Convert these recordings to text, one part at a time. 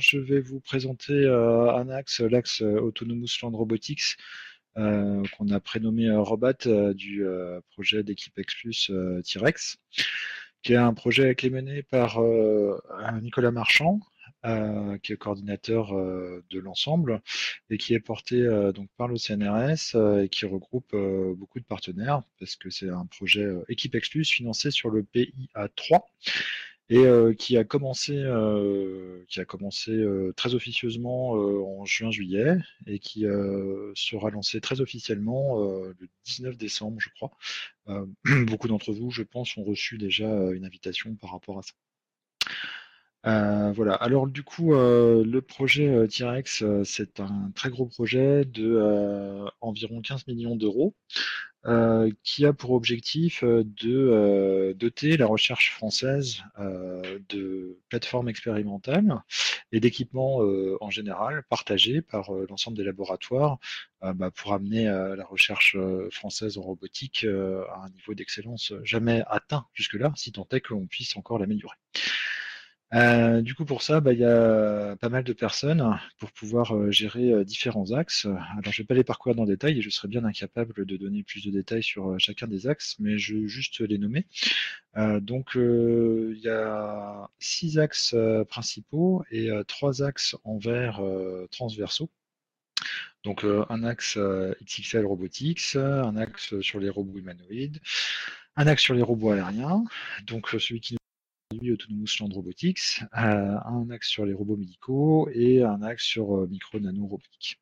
je vais vous présenter un axe, l'axe Autonomous Land Robotics, qu'on a prénommé Robat du projet d'équipe X T-Rex, qui est un qui est mené par Nicolas Marchand, euh, qui est coordinateur euh, de l'ensemble et qui est porté euh, donc par le CNRS et qui regroupe beaucoup de partenaires parce que c'est un projet équipe Explus financé sur le PIA 3 et qui a commencé, a commencé très officieusement en juin-juillet et qui sera lancé très officiellement le 19 décembre, je crois. beaucoup d'entre vous, je pense, ont reçu déjà une invitation par rapport à ça. Euh, voilà. Alors du coup, euh, le projet euh, T-Rex, c'est un très gros projet de environ 15 millions d'euros, qui a pour objectif de doter la recherche française de plateformes expérimentales et d'équipements en général partagés par l'ensemble des laboratoires bah, pour amener la recherche française en robotique à un niveau d'excellence jamais atteint jusque-là, si tant est que l'on puisse encore l'améliorer. Euh, du coup, pour ça, bah, il y a pas mal de personnes pour pouvoir euh, gérer euh, différents axes. Alors, je ne vais pas les parcourir dans le détail et je serais bien incapable de donner plus de détails sur chacun des axes, mais je vais juste les nommer. donc, il y a six axes principaux et trois axes en vert transversaux. Donc, un axe XXL Robotics, un axe sur les robots humanoïdes, un axe sur les robots aériens, donc celui qui Autonomous Land Robotics, euh, un axe sur les robots médicaux et un axe sur euh, micro-nano robotique.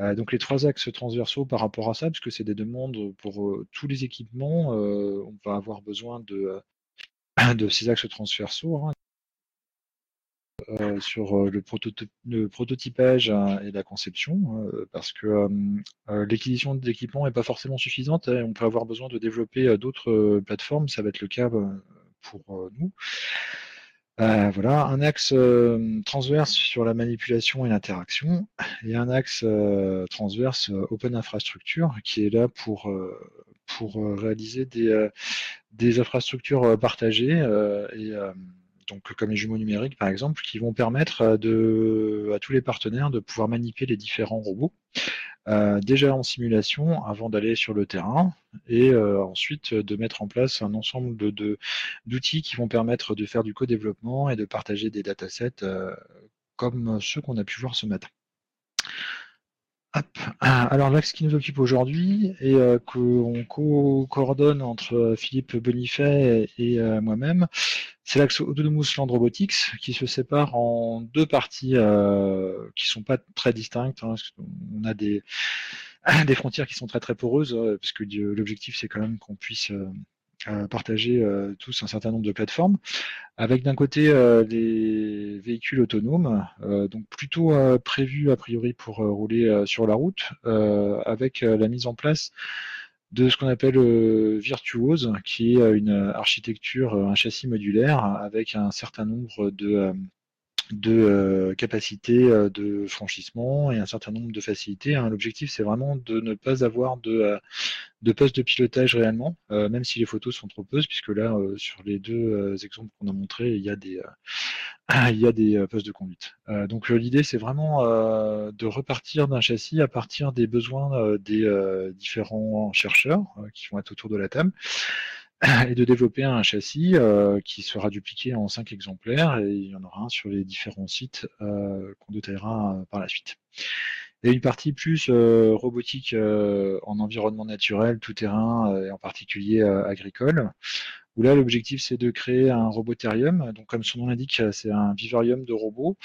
Euh, donc les trois axes transversaux par rapport à ça, puisque c'est des demandes pour tous les équipements, on va avoir besoin de, ces axes transversaux. Hein. sur le, prototypage et la conception, parce que l'acquisition d'équipements n'est pas forcément suffisante. Hein, on peut avoir besoin de développer d'autres plateformes, ça va être le cas pour euh, nous. Euh, voilà, un axe euh, transverse sur la manipulation et l'interaction, et un axe transverse Open Infrastructure qui est là pour, pour réaliser des, des infrastructures partagées et donc comme les jumeaux numériques par exemple, qui vont permettre à tous les partenaires de pouvoir manipuler les différents robots euh, déjà en simulation avant d'aller sur le terrain et euh, ensuite de mettre en place un ensemble de, d'outils qui vont permettre de faire du co-développement et de partager des datasets euh, comme ceux qu'on a pu voir ce matin. Alors l'axe qui nous occupe aujourd'hui et qu'on co-coordonne entre Philippe Bonifay et moi-même, c'est l'axe Autonomous Land Robotics qui se sépare en deux parties euh, qui sont pas très distinctes. Hein, on a des, des frontières qui sont très très poreuses, euh, parce que l'objectif c'est quand même qu'on puisse euh, euh, tous un certain nombre de plateformes, avec d'un côté les véhicules autonomes, donc plutôt prévus a priori pour rouler sur la route, avec la mise en place de ce qu'on appelle euh, Virtuose, qui est euh, une architecture, euh, un châssis modulaire avec un certain nombre de, de capacités de franchissement et un certain nombre de facilités. Hein. L'objectif, c'est vraiment de ne pas avoir de, de poste de pilotage réellement, même si les photos sont trop peu, puisque là, sur les deux exemples qu'on a montrés, il y a des, il y a des euh, postes de conduite. Euh, donc euh, l'idée c'est vraiment de repartir d'un châssis à partir des besoins des différents chercheurs qui vont être autour de la table et de développer un châssis qui sera dupliqué en cinq exemplaires et il y en aura un sur les différents sites qu'on détaillera par la suite. Et une partie plus robotique en environnement naturel, tout terrain et en particulier agricole, où là l'objectif c'est de créer un robotarium. Donc comme son nom l'indique, c'est un vivarium de robots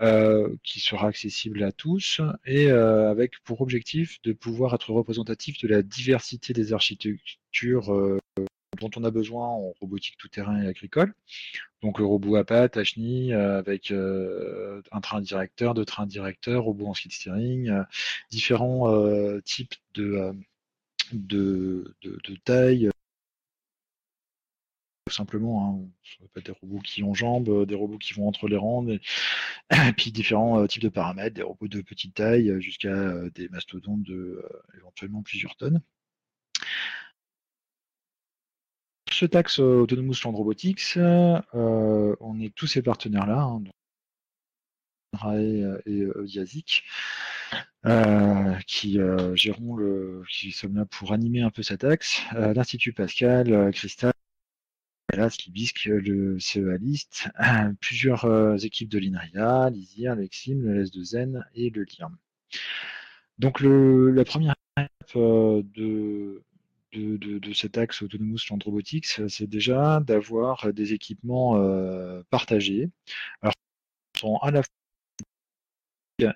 euh, qui sera accessible à tous et euh, avec pour objectif de pouvoir être représentatif de la diversité des architectures euh, dont on a besoin en robotique tout-terrain et agricole. Donc le robot à pattes, à chenilles, avec un train directeur, deux trains directeurs, robot en skid steering, différents types de, de, de, de taille, simplement. Hein. Peut des robots qui ont jambes, euh, des robots qui vont entre les rangs, et, puis différents euh, types de paramètres, des robots de petite taille euh, jusqu'à des mastodontes de éventuellement plusieurs tonnes. Ce taxe Autonomous Land Robotics, on est tous ces partenaires-là. Hein, Rae et Yazik, qui géreront le, qui sont là pour animer un peu cet axe. L'Institut Pascal, Cristal, Libisque, le CEA List, plusieurs équipes de l'INRIA, l'ISIR, l'EXIM, le S2N et le LIRM. Donc le, la première étape de, de, cet axe Autonomous Land Robotics, c'est déjà d'avoir des équipements partagés. Alors, sont à la fois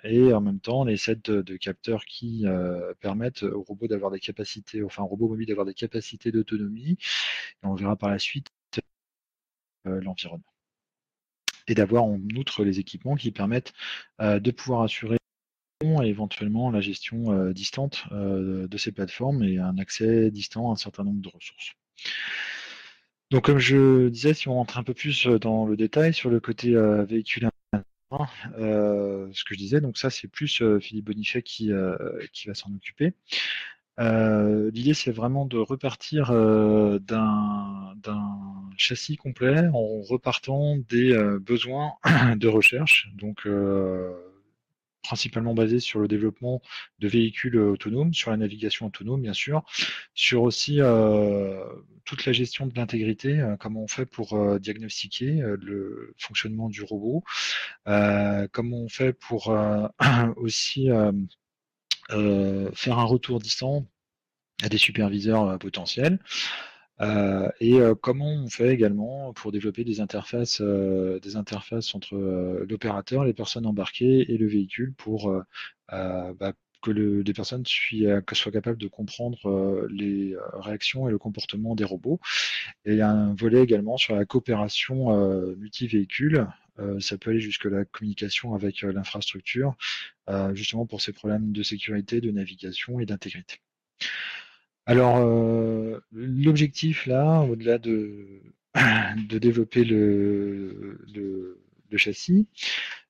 et en même temps les sets de, capteurs qui euh, permettent au robot d'avoir des capacités, enfin au robot mobile d'avoir des capacités d'autonomie. Et on verra par la suite euh, l'environnement. Et d'avoir en outre les équipements qui permettent euh, de pouvoir assurer et éventuellement la gestion distante de ces plateformes et un accès distant à un certain nombre de ressources. Donc comme je disais, si on rentre un peu plus dans le détail sur le côté véhicule euh, ce que je disais, donc ça c'est plus euh, Philippe Bonifay qui, euh, qui va s'en occuper. L'idée c'est vraiment de repartir d'un châssis complet en repartant des besoins de recherche, donc principalement basé sur le développement de véhicules autonomes, sur la navigation autonome bien sûr, sur aussi toute la gestion de l'intégrité, comment on fait pour diagnostiquer le fonctionnement du robot, comment on fait pour aussi faire un retour distant à des superviseurs potentiels. Euh, et euh, comment on fait également pour développer des interfaces, euh, des interfaces entre l'opérateur, les personnes embarquées et le véhicule pour bah, que le, les personnes soient, capables de comprendre les réactions et le comportement des robots. Et il y a un volet également sur la coopération multi-véhicule. ça peut aller jusque la communication avec l'infrastructure, justement pour ces problèmes de sécurité, de navigation et d'intégrité. Alors, euh, l'objectif là, au-delà de, développer le, châssis,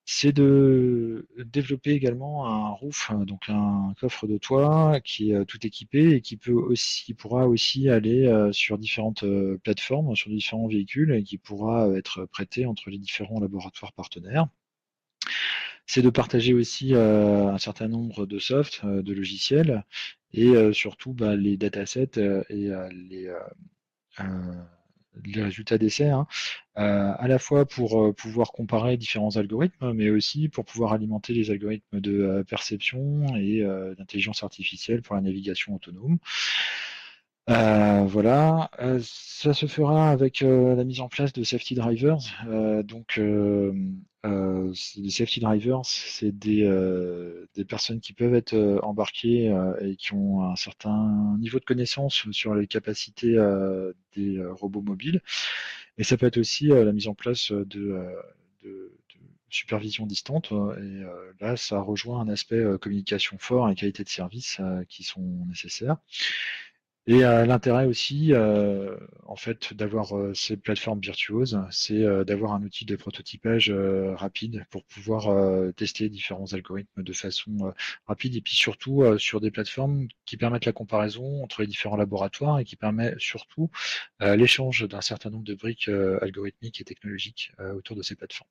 c'est de développer également un roof, donc un coffre de toit qui est euh, tout équipé et qui peut aussi, qui pourra aussi aller euh, sur différentes plateformes, sur différents véhicules et qui pourra être prêté entre les différents laboratoires partenaires c'est de partager aussi un certain nombre de softs, de logiciels, et euh, surtout bah, les datasets euh, et euh, les, les résultats d'essais, hein, à la fois pour pouvoir comparer différents algorithmes, mais aussi pour pouvoir alimenter les algorithmes de perception et d'intelligence artificielle pour la navigation autonome. Voilà, ça se fera avec la mise en place de safety drivers. donc, euh, les safety drivers, c'est des, euh, personnes qui peuvent être euh, embarquées et qui ont un certain niveau de connaissance sur les capacités des robots mobiles. Et ça peut être aussi la mise en place de, supervision distante. Et là, ça rejoint un aspect communication fort et qualité de service qui sont nécessaires. Et euh, l'intérêt aussi, euh, en fait, d'avoir euh, ces plateformes virtuoses, c'est d'avoir un outil de prototypage rapide pour pouvoir tester différents algorithmes de façon rapide et puis surtout sur des plateformes qui permettent la comparaison entre les différents laboratoires et qui permet surtout l'échange d'un certain nombre de briques algorithmiques et technologiques autour de ces plateformes.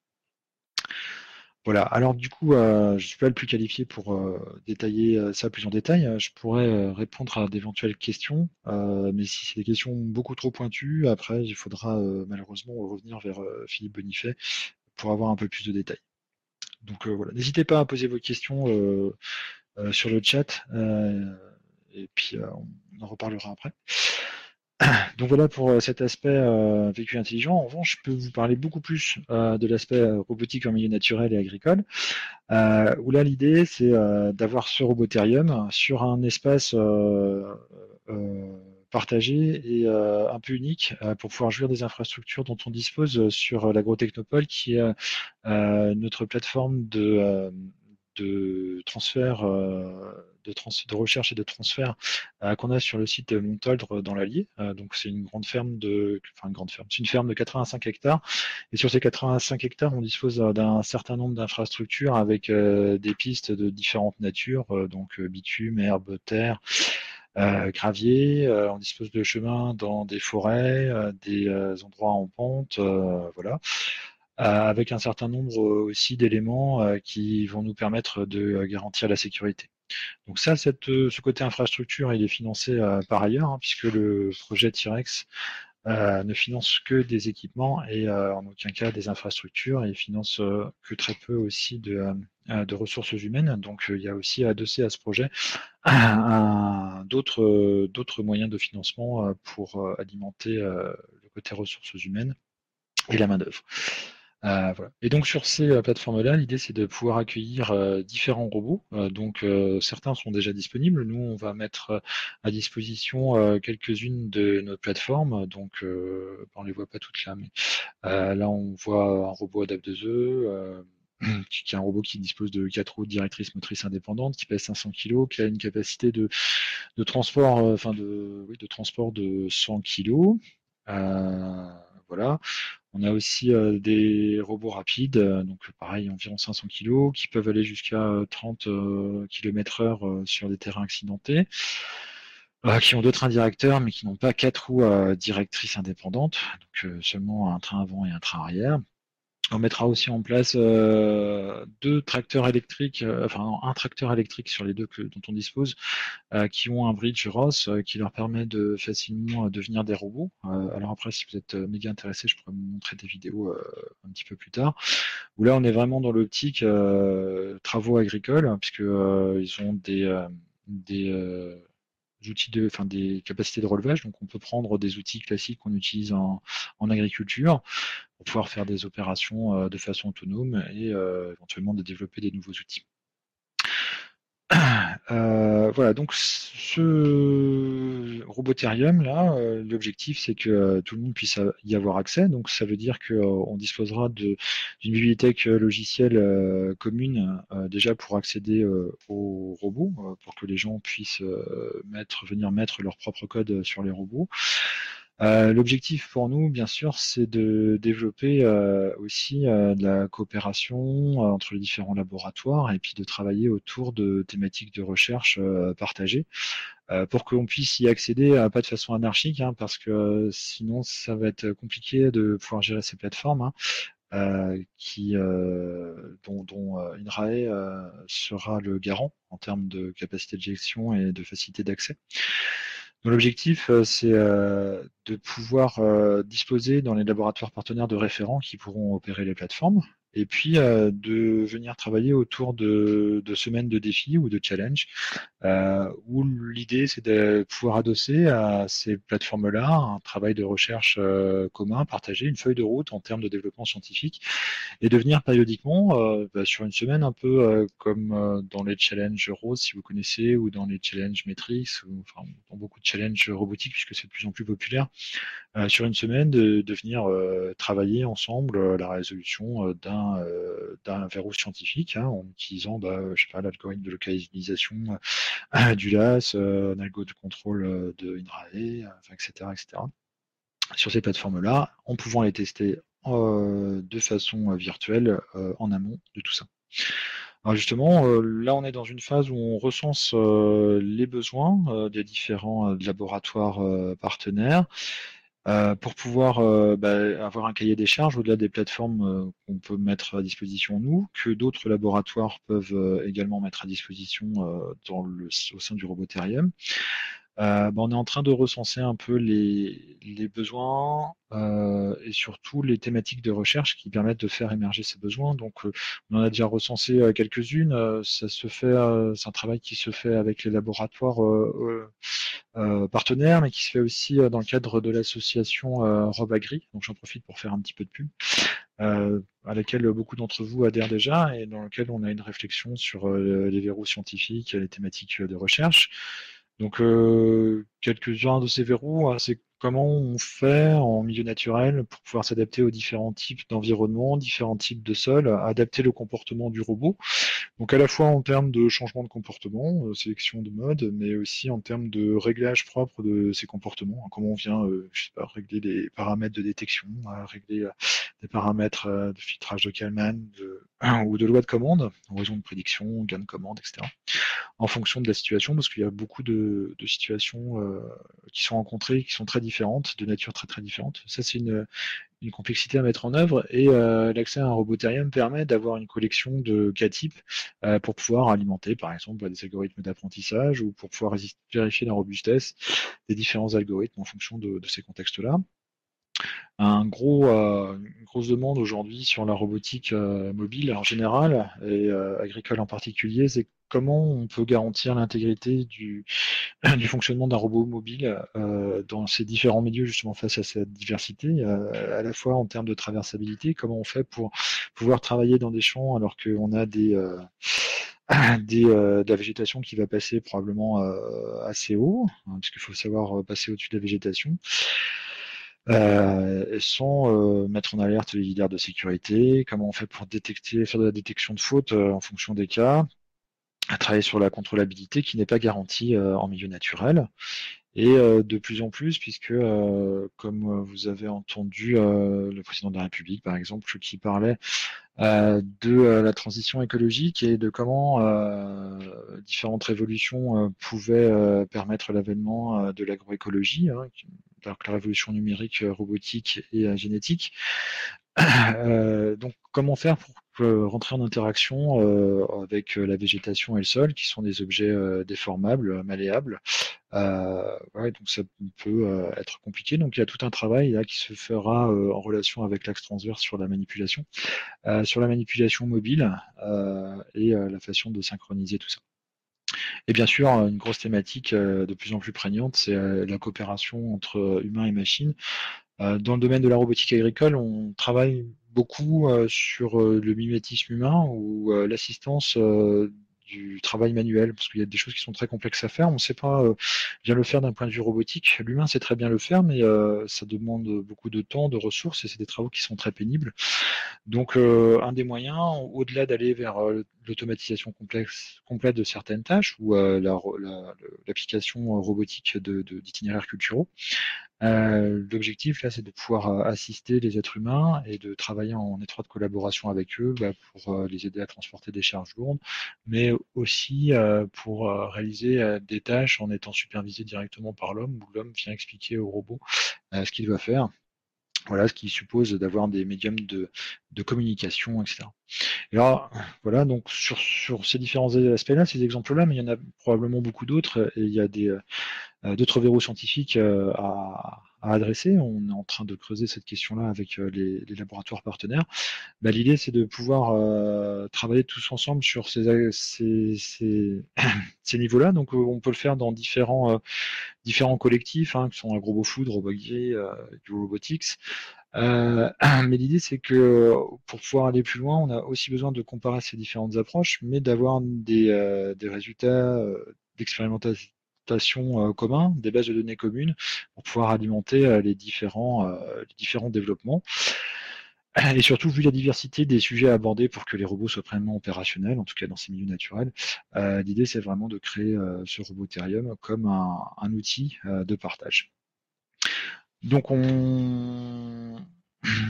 Voilà, alors du coup, euh, je ne suis pas le plus qualifié pour euh, détailler euh, ça plus en détail. Je pourrais répondre à d'éventuelles questions, mais si c'est des questions beaucoup trop pointues, après, il faudra malheureusement revenir vers Philippe Bonifay pour avoir un peu plus de détails. Donc voilà, n'hésitez pas à poser vos questions sur le chat, et puis on en reparlera après. Donc voilà pour euh, cet aspect euh, véhicule intelligent. En revanche, je peux vous parler beaucoup plus euh, de l'aspect robotique en milieu naturel et agricole, où là l'idée c'est d'avoir ce roboterium sur un espace partagé et un peu unique pour pouvoir jouir des infrastructures dont on dispose sur l'agro-technopole, qui est notre plateforme de transfert de, recherche et de transfert euh, qu'on a sur le site de Montoldre dans l'Allier. Euh, donc c'est une grande ferme de, enfin une grande ferme, c'est une ferme de 85 hectares. Et sur ces 85 hectares, on dispose d'un certain nombre d'infrastructures avec euh, des pistes de différentes natures, donc bitume, herbe, terre. gravier, on dispose de chemins dans des forêts, des endroits en pente, voilà. avec un certain nombre aussi d'éléments qui vont nous permettre de garantir la sécurité. Donc ça, ce côté infrastructure, il est financé par ailleurs, hein, puisque le projet T-Rex ne finance que des équipements et en aucun cas des infrastructures et finance que très peu aussi de, de ressources humaines. Donc il y a aussi adossé à ce projet d'autres moyens de financement pour alimenter le côté ressources humaines et la main-d'œuvre. Euh, et donc sur ces euh, plateformes-là, l'idée c'est de pouvoir accueillir euh, différents robots. donc certains sont déjà disponibles. Nous, on va mettre à disposition quelques-unes de nos plateformes. Donc on les voit pas toutes là, mais là on voit un robot Adapt 2E. qui est un robot qui dispose de quatre roues directrices motrices indépendantes, qui pèse 500 kg, qui a une capacité de, transport, de, de transport de 100 kg. On a aussi euh, des robots rapides, euh, donc pareil, environ 500 kg, qui peuvent aller jusqu'à 30 km heure sur des terrains accidentés, euh, qui ont deux trains directeurs, mais qui n'ont pas quatre roues directrices indépendantes, donc seulement un train avant et un train arrière. On mettra aussi en place euh, deux tracteurs électriques, euh, enfin un tracteur électrique sur les deux dont on dispose, euh, qui ont un bridge ROS qui leur permet de facilement devenir des robots. alors après, si vous êtes méga intéressé, je pourrais vous montrer des vidéos un petit peu plus tard. Où là, on est vraiment dans l'optique travaux agricoles, hein, puisque ils ont des des outils de, enfin des capacités de relevage. Donc on peut prendre des outils classiques qu'on utilise en, agriculture pour pouvoir faire des opérations euh, de façon autonome et euh, éventuellement de développer des nouveaux outils. Euh, voilà, donc ce Roboterium là, l'objectif c'est que tout le monde puisse y avoir accès. Donc ça veut dire qu'on disposera d'une bibliothèque logicielle commune déjà pour accéder aux robots, pour que les gens puissent venir mettre leur propre code sur les robots. Euh, l'objectif pour nous, bien sûr, c'est de développer euh, aussi euh, de la coopération entre les différents laboratoires et puis de travailler autour de thématiques de recherche partagées pour qu'on puisse y accéder pas de façon anarchique, hein, parce que sinon ça va être compliqué de pouvoir gérer ces plateformes. Hein, qui, dont, dont INRAE sera le garant en termes de capacité de gestion et de facilité d'accès. L'objectif, euh, c'est euh, de pouvoir euh, disposer dans les laboratoires partenaires de référents qui pourront opérer les plateformes, et puis de venir travailler autour de, semaines de défis ou de challenges, où l'idée c'est de pouvoir adosser à ces plateformes-là un travail de recherche commun, partagé, une feuille de route en termes de développement scientifique, et de venir périodiquement bah, sur une semaine un peu comme dans les challenges rose si vous connaissez, ou dans les challenges Matrix, ou enfin, dans beaucoup de challenges robotiques puisque c'est de plus en plus populaire, sur une semaine de venir travailler ensemble la résolution d'un euh, d'un verrou scientifique hein, en utilisant bah, l'algorithme de localisation euh, du LAS, euh, un algo de contrôle de INRAE, etc., etc. Sur ces plateformes-là, en pouvant les tester de façon virtuelle en amont de tout ça. Alors justement, là, on est dans une phase où on recense les besoins des différents laboratoires partenaires euh, pour pouvoir euh, bah, avoir un cahier des charges au-delà des plateformes euh, qu'on peut mettre à disposition nous, que d'autres laboratoires peuvent également mettre à disposition dans le, au sein du Roboterium. Bah, on est en train de recenser un peu les, les besoins et surtout les thématiques de recherche qui permettent de faire émerger ces besoins. Donc, on en a déjà recensé quelques-unes. ça se fait, c'est un travail qui se fait avec les laboratoires euh, partenaire, mais qui se fait aussi euh, dans le cadre de l'association euh, Robagri. Donc j'en profite pour faire un petit peu de pub, à laquelle beaucoup d'entre vous adhèrent déjà et dans lequel on a une réflexion sur les verrous scientifiques, les thématiques de recherche. Donc quelques-uns de ces verrous, hein, c'est comment on fait en milieu naturel pour pouvoir s'adapter aux différents types d'environnements, différents types de sols, adapter le comportement du robot. Donc à la fois en termes de changement de comportement, euh, sélection de mode, mais aussi en termes de réglage propre de ces comportements. Hein, comment on vient, euh, régler des paramètres de détection, régler euh, des paramètres de filtrage de Kalman ou de loi de commande, en raison de prédiction, gain de commande, etc. En fonction de la situation, parce qu'il y a beaucoup de, situations qui sont rencontrées, qui sont très différentes, de nature très très différente. Ça c'est une, une complexité à mettre en œuvre et l'accès à un roboterium permet d'avoir une collection de cas types pour pouvoir alimenter par exemple des algorithmes d'apprentissage ou pour pouvoir vérifier la robustesse des différents algorithmes en fonction de ces contextes-là un gros, euh, une grosse demande aujourd'hui sur la robotique euh, mobile en général et euh, agricole en particulier, c'est comment on peut garantir l'intégrité du, fonctionnement d'un robot mobile dans ces différents milieux justement face à cette diversité, à la fois en termes de traversabilité, comment on fait pour pouvoir travailler dans des champs alors qu'on a des des, de la végétation qui va passer probablement assez haut, hein, puisqu'il faut savoir passer au-dessus de la végétation euh, sans euh, mettre en alerte les leaders de sécurité, comment on fait pour détecter, faire de la détection de fautes euh, en fonction des cas, à travailler sur la contrôlabilité qui n'est pas garantie euh, en milieu naturel. Et de plus en plus, puisque comme vous avez entendu le président de la République, par exemple, qui parlait de la transition écologique et de comment différentes révolutions pouvaient permettre l'avènement de l'agroécologie, hein, alors la révolution numérique, euh, robotique et euh, génétique. Euh, donc, comment faire pour rentrer en interaction avec la végétation et le sol, qui sont des objets déformables, malléables? donc ça peut être compliqué. Donc il y a tout un travail qui se fera en relation avec l'axe transverse sur la manipulation, sur la manipulation mobile et la façon de synchroniser tout ça. Et bien sûr, une grosse thématique de plus en plus prégnante, c'est la coopération entre humains et machines. Dans le domaine de la robotique agricole, on travaille beaucoup sur le mimétisme humain ou l'assistance du travail manuel, parce qu'il y a des choses qui sont très complexes à faire. On ne sait pas bien le faire d'un point de vue robotique. L'humain sait très bien le faire, mais ça demande beaucoup de temps, de ressources, et c'est des travaux qui sont très pénibles. Donc, un des moyens, au-delà d'aller vers l'automatisation complète de certaines tâches ou l'application robotique d'itinéraires de, culturaux, l'objectif là, c'est de pouvoir assister les êtres humains et de travailler en étroite collaboration avec eux bah, pour les aider à transporter des charges lourdes, mais aussi pour réaliser des tâches en étant supervisé directement par l'homme, où l'homme vient expliquer au robot ce qu'il doit faire voilà, ce qui suppose d'avoir des médiums de, communication, etc. Et alors, voilà, donc sur, sur ces différents aspects-là, ces exemples-là, mais il y en a probablement beaucoup d'autres, et il y a des euh, d'autres verrous scientifiques euh, à, adresser. On est en train de creuser cette question-là avec euh, les, laboratoires partenaires. Bah, L'idée, c'est de pouvoir euh, travailler tous ensemble sur ces, niveaux-là. Donc, on peut le faire dans différents collectifs, hein, qui sont AgroBoFood, Robogier, euh, Robotics. Euh, mais l'idée, c'est que pour pouvoir aller plus loin, on a aussi besoin de comparer ces différentes approches, mais d'avoir des, euh, résultats euh, d'expérimentation communs, des bases de données communes, pour pouvoir alimenter les, différents, les différents développements. Et surtout, vu la diversité des sujets abordés pour que les robots soient pleinement opérationnels, en tout cas dans ces milieux naturels, euh, l'idée c'est vraiment de créer euh, ce roboterium comme un, un outil euh, de partage. Donc on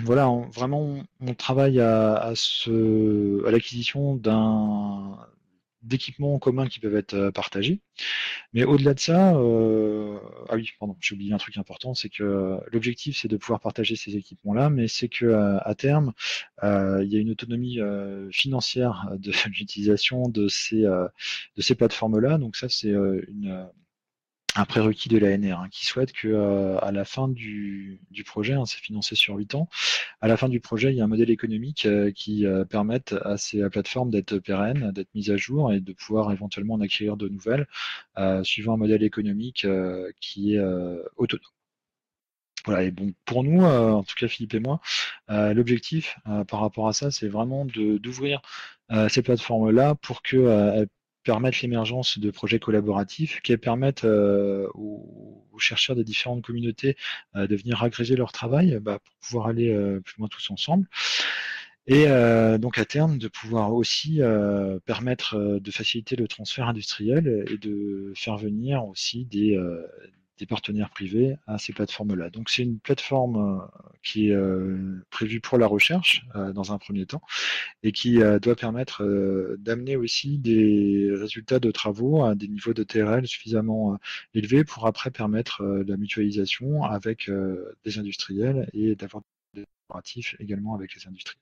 voilà, vraiment on travaille à, à l'acquisition d'un d'équipements communs qui peuvent être euh, partagés. Mais au-delà de ça, euh, ah oui, pardon, j'ai oublié un truc important, c'est que l'objectif c'est de pouvoir partager ces équipements-là, mais c'est que à, terme, euh, il y a une autonomie euh, financière de l'utilisation de ces euh, de ces plateformes-là. Donc ça, c'est une un prérequis de l'ANR hein, qui souhaite que euh, à la fin du, du projet, hein, c'est financé sur 8 ans, à la fin du projet, il y a un modèle économique euh, qui euh, permette à ces plateformes d'être pérennes, d'être mises à jour et de pouvoir éventuellement en acquérir de nouvelles, suivant un modèle économique qui est autonome. Voilà, et bon, pour nous, en tout cas Philippe et moi, l'objectif par rapport à ça, c'est vraiment d'ouvrir ces plateformes-là pour qu'elles permettre l'émergence de projets collaboratifs, qui permettent euh, aux, chercheurs des différentes communautés euh, de venir agréger leur travail bah, pour pouvoir aller euh, plus loin tous ensemble. Et donc à terme, de pouvoir aussi permettre de faciliter le transfert industriel et de faire venir aussi des, des partenaires privés à ces plateformes-là. Donc c'est une plateforme euh, qui est euh, prévue pour la recherche euh, dans un premier temps et qui doit permettre d'amener aussi des résultats de travaux à des niveaux de TRL suffisamment élevés pour après permettre la mutualisation avec des industriels et d'avoir collaboratif également avec les industries.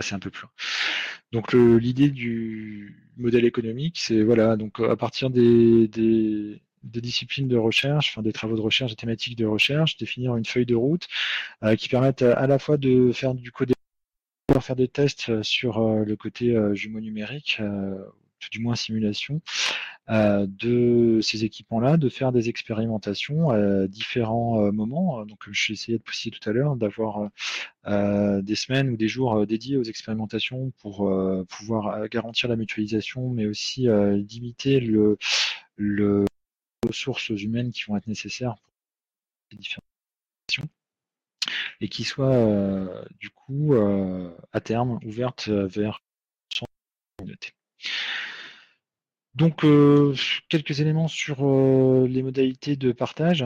c'est un peu plus. Donc l'idée du modèle économique, c'est voilà, donc à partir des, des, disciplines de recherche, enfin des travaux de recherche, des thématiques de recherche, définir une feuille de route qui permette à, la fois de faire du code faire des tests sur le côté jumeau numérique, tout du moins simulation, euh, de ces équipements-là, de faire des expérimentations à différents euh, moments. Donc, je essayé de préciser tout à l'heure, d'avoir euh, des semaines ou des jours dédiés aux expérimentations pour pouvoir garantir la mutualisation, mais aussi limiter le, le ressources humaines qui vont être nécessaires pour ces différentes et qui soient du coup à terme ouvertes vers son communauté. Donc, euh, quelques éléments sur euh, les modalités de partage.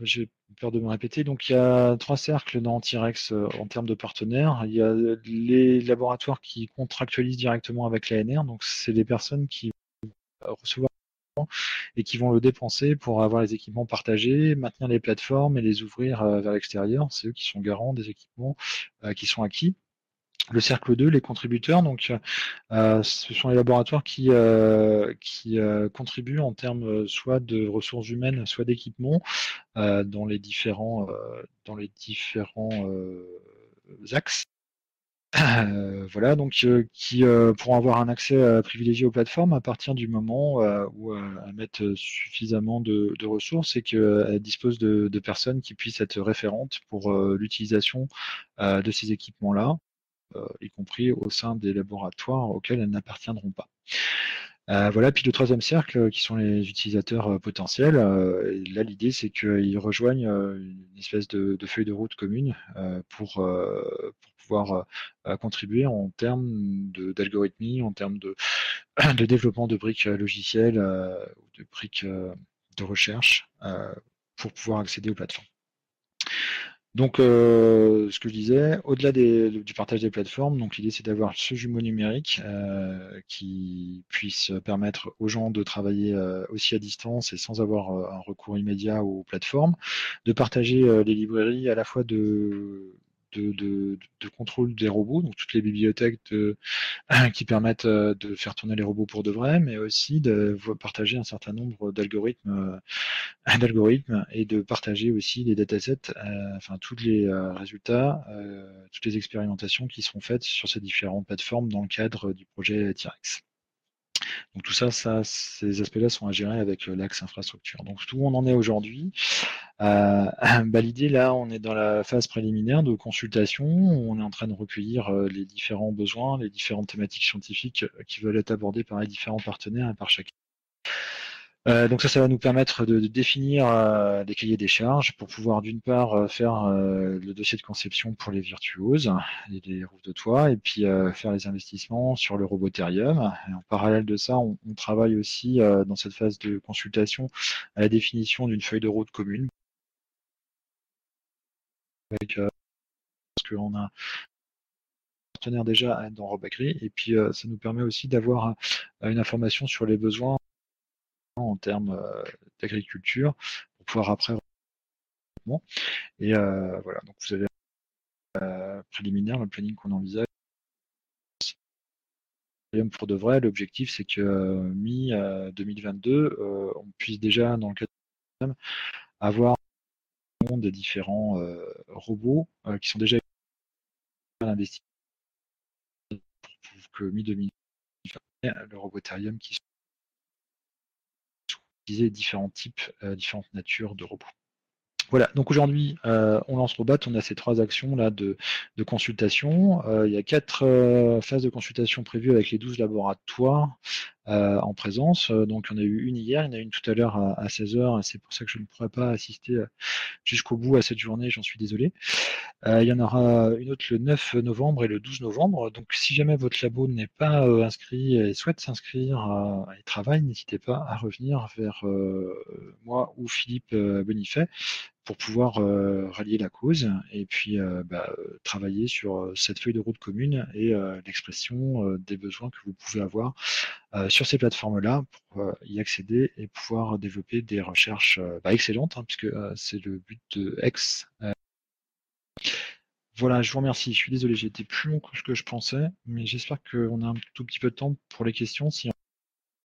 J'ai peur de me répéter. Donc, il y a trois cercles dans T-Rex euh, en termes de partenaires. Il y a les laboratoires qui contractualisent directement avec l'ANR. Donc, c'est des personnes qui vont recevoir et qui vont le dépenser pour avoir les équipements partagés, maintenir les plateformes et les ouvrir vers l'extérieur. C'est eux qui sont garants des équipements qui sont acquis le cercle 2, les contributeurs, donc euh, ce sont les laboratoires qui, euh, qui euh, contribuent en termes soit de ressources humaines, soit d'équipements dans les différents, dans les différents axes. Voilà, donc qui pourront avoir un accès privilégié aux plateformes à partir du moment où elles mettent suffisamment de, ressources et qu'elles disposent de, personnes qui puissent être référentes pour l'utilisation de ces équipements-là euh, y compris au sein des laboratoires auxquels elles n'appartiendront pas. Euh, voilà, puis le troisième cercle, euh, qui sont les utilisateurs potentiels. là, l'idée, c'est qu'ils rejoignent une espèce de, feuille de route commune pour, pouvoir contribuer en termes d'algorithmie, en termes de, de, développement de briques logicielles ou de briques de recherche pour pouvoir accéder aux plateformes. Donc, euh, ce que je disais, au-delà du partage des plateformes, donc l'idée c'est d'avoir ce jumeau numérique euh, qui puisse permettre aux gens de travailler euh, aussi à distance et sans avoir un recours immédiat aux plateformes, de partager les librairies à la fois de de, contrôle des robots, donc toutes les bibliothèques qui permettent euh, de faire tourner les robots pour de vrai, mais aussi de partager un certain nombre d'algorithmes, euh, et de partager aussi les datasets, euh, enfin tous les résultats, toutes les expérimentations qui seront faites sur ces différentes plateformes dans le cadre du projet T-Rex. Donc tout ça, ces aspects-là sont à gérer avec l'axe infrastructure. Donc tout on en est aujourd'hui. Euh, bah, L'idée là, on est dans la phase préliminaire de consultation. On est en train de recueillir euh, les différents besoins, les différentes thématiques scientifiques euh, qui veulent être abordées par les différents partenaires et par chacun. Euh, donc ça, ça va nous permettre de, définir euh, des cahiers des charges pour pouvoir d'une part euh, faire le dossier de conception pour les virtuoses et les roues de toit et puis faire les investissements sur le roboterium. Et en parallèle de ça, on, travaille aussi dans cette phase de consultation à la définition d'une feuille de route commune. Avec, parce qu'on a partenaire déjà dans Robacry et puis ça nous permet aussi d'avoir une information sur les besoins en termes euh, d'agriculture pour pouvoir après et euh, voilà donc vous avez euh, préliminaire le planning qu'on envisage. Pour de vrai, l'objectif c'est que mi 2022, on puisse déjà dans le cadre avoir des différents robots qui sont déjà investis pour que mi 2022 le robotarium qui différents types, euh, différentes natures de robots. Voilà, donc aujourd'hui, euh, on lance Robot, on a ces trois actions là de, consultation. Euh, il y a quatre phases de consultation prévues avec les 12 laboratoires en présence. Donc, il y en a eu une hier, il y en a une tout à l'heure à, 16h, et c'est pour ça que je ne pourrais pas assister jusqu'au bout à cette journée, j'en suis désolé. il y en aura une autre le 9 novembre et le 12 novembre. Donc, si jamais votre labo n'est pas inscrit et souhaite s'inscrire et travaille, n'hésitez pas à revenir vers moi ou Philippe Bonifay pour pouvoir rallier la cause et puis bah, travailler sur cette feuille de route commune et l'expression des besoins que vous pouvez avoir sur ces plateformes-là pour y accéder et pouvoir développer des recherches bah, excellentes, hein, puisque c'est le but de X Voilà, je vous remercie. Je suis désolé, j'ai été plus long que ce que je pensais, mais j'espère qu'on a un tout petit peu de temps pour les questions. Si